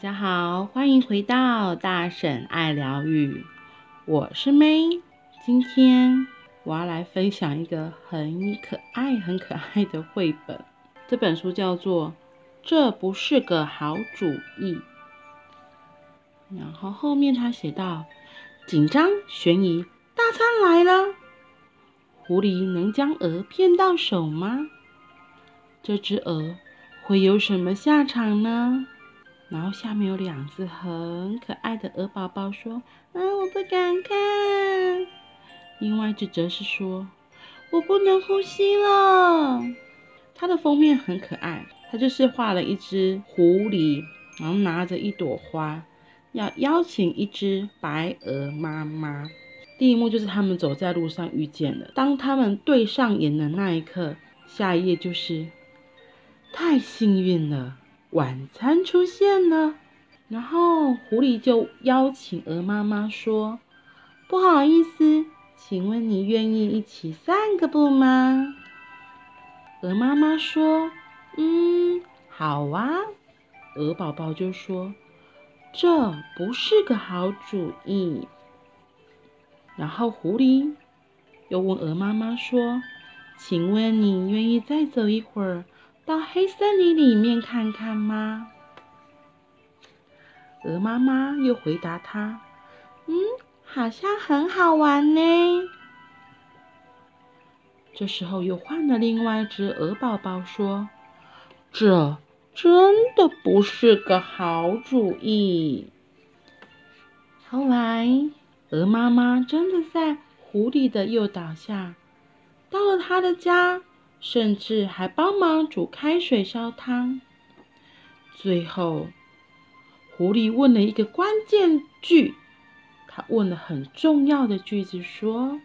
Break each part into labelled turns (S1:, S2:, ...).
S1: 大家好，欢迎回到大婶爱疗愈，我是 May。今天我要来分享一个很可爱、很可爱的绘本。这本书叫做《这不是个好主意》。然后后面他写道：紧张、悬疑，大餐来了，狐狸能将鹅骗到手吗？这只鹅会有什么下场呢？然后下面有两只很可爱的鹅宝宝说：“啊，我不敢看。”另外一只则是说：“我不能呼吸了。”它的封面很可爱，它就是画了一只狐狸，然后拿着一朵花，要邀请一只白鹅妈妈。第一幕就是他们走在路上遇见了，当他们对上眼的那一刻，下一页就是太幸运了。晚餐出现了，然后狐狸就邀请鹅妈妈说：“不好意思，请问你愿意一起散个步吗？”鹅妈妈说：“嗯，好啊。”鹅宝宝就说：“这不是个好主意。”然后狐狸又问鹅妈妈说：“请问你愿意再走一会儿？”到黑森林里面看看吗？鹅妈妈又回答他：“嗯，好像很好玩呢。”这时候又换了另外一只鹅宝宝说：“这真的不是个好主意。”后来，鹅妈妈真的在狐狸的诱导下，到了他的家。甚至还帮忙煮开水烧汤。最后，狐狸问了一个关键句，他问了很重要的句子，说：“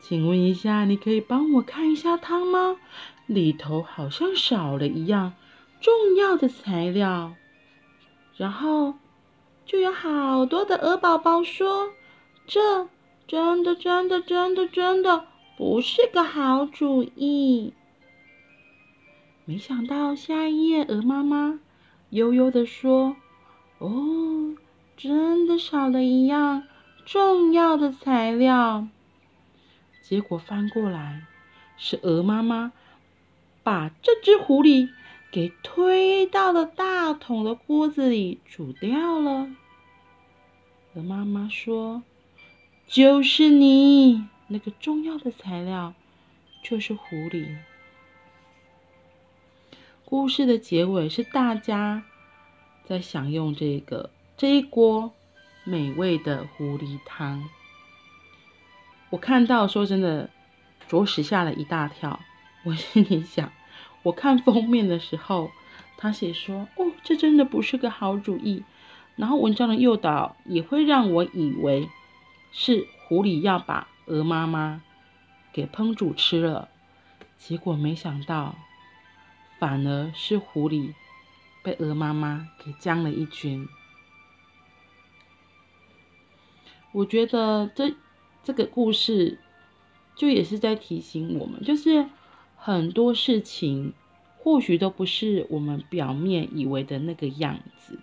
S1: 请问一下，你可以帮我看一下汤吗？里头好像少了一样重要的材料。”然后，就有好多的鹅宝宝说：“这真的，真的，真的，真的。”不是个好主意。没想到下一页，鹅妈妈悠悠的说：“哦，真的少了一样重要的材料。”结果翻过来，是鹅妈妈把这只狐狸给推到了大桶的锅子里煮掉了。鹅妈妈说：“就是你。”那个重要的材料就是狐狸。故事的结尾是大家在享用这个这一锅美味的狐狸汤。我看到说真的，着实吓了一大跳。我心里想，我看封面的时候，他写说：“哦，这真的不是个好主意。”然后文章的诱导也会让我以为是狐狸要把。鹅妈妈给烹煮吃了，结果没想到，反而是狐狸被鹅妈妈给将了一军。我觉得这这个故事就也是在提醒我们，就是很多事情或许都不是我们表面以为的那个样子，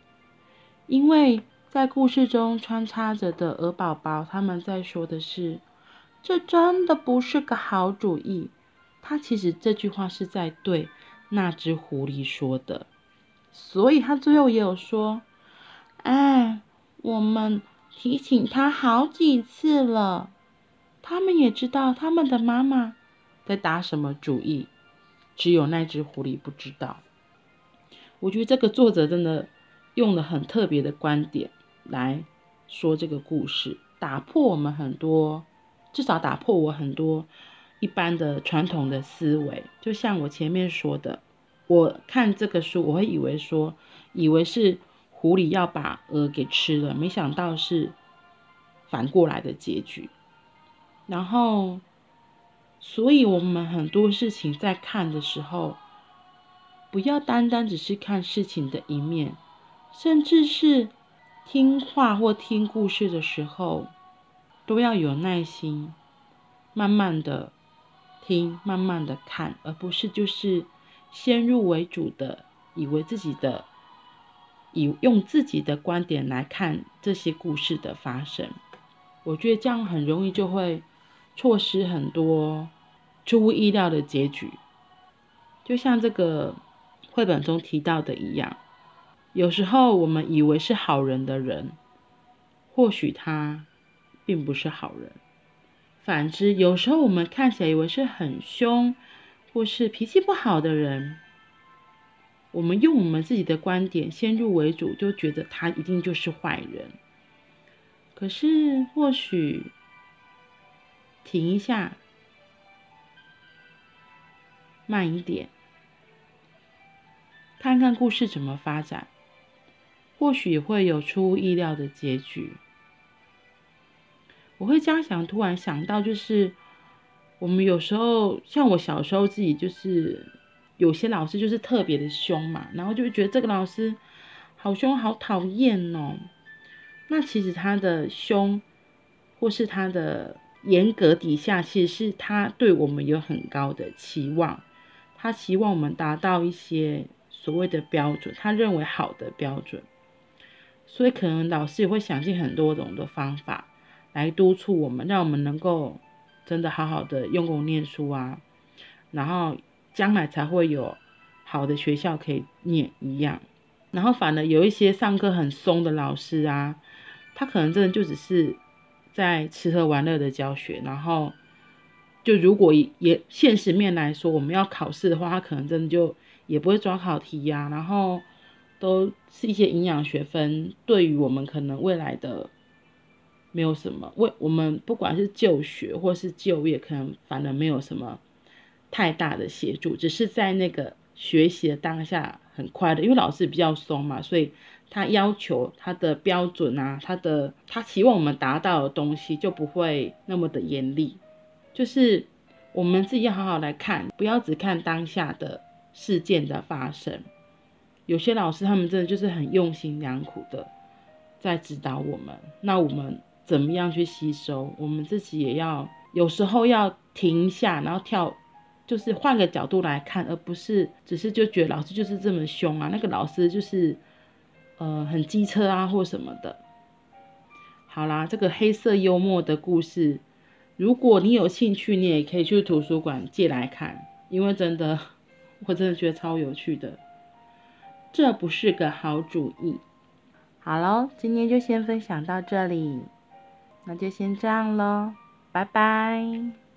S1: 因为在故事中穿插着的鹅宝宝，他们在说的是。这真的不是个好主意。他其实这句话是在对那只狐狸说的，所以他最后也有说：“哎，我们提醒他好几次了，他们也知道他们的妈妈在打什么主意，只有那只狐狸不知道。”我觉得这个作者真的用了很特别的观点来说这个故事，打破我们很多。至少打破我很多一般的传统的思维，就像我前面说的，我看这个书，我会以为说，以为是狐狸要把鹅给吃了，没想到是反过来的结局。然后，所以我们很多事情在看的时候，不要单单只是看事情的一面，甚至是听话或听故事的时候。都要有耐心，慢慢的听，慢慢的看，而不是就是先入为主的以为自己的以用自己的观点来看这些故事的发生。我觉得这样很容易就会错失很多出乎意料的结局，就像这个绘本中提到的一样，有时候我们以为是好人的人，或许他并不是好人。反之，有时候我们看起来以为是很凶或是脾气不好的人，我们用我们自己的观点先入为主，就觉得他一定就是坏人。可是，或许停一下，慢一点，看看故事怎么发展，或许会有出乎意料的结局。我会这样想，突然想到，就是我们有时候，像我小时候自己，就是有些老师就是特别的凶嘛，然后就会觉得这个老师好凶，好讨厌哦。那其实他的凶，或是他的严格底下，其实是他对我们有很高的期望，他希望我们达到一些所谓的标准，他认为好的标准，所以可能老师也会想尽很多种的方法来督促我们，让我们能够真的好好的用功念书啊，然后将来才会有好的学校可以念一样。然后反而有一些上课很松的老师啊。他可能真的就只是在吃喝玩乐的教学，然后就如果也现实面来说，我们要考试的话，他可能真的就也不会抓考题呀，然后都是一些营养学分，对于我们可能未来的没有什么，为我们不管是就学或是就业，可能反而没有什么太大的协助，只是在那个学习的当下很快的，因为老师比较松嘛，所以。他要求他的标准啊，他的他期望我们达到的东西就不会那么的严厉，就是我们自己要好好来看，不要只看当下的事件的发生。有些老师他们真的就是很用心良苦的在指导我们，那我们怎么样去吸收？我们自己也要有时候要停一下，然后跳，就是换个角度来看，而不是只是就觉得老师就是这么凶啊，那个老师就是。呃，很机车啊，或什么的。好啦，这个黑色幽默的故事，如果你有兴趣，你也可以去图书馆借来看，因为真的，我真的觉得超有趣的。这不是个好主意。好喽，今天就先分享到这里，那就先这样喽，拜拜。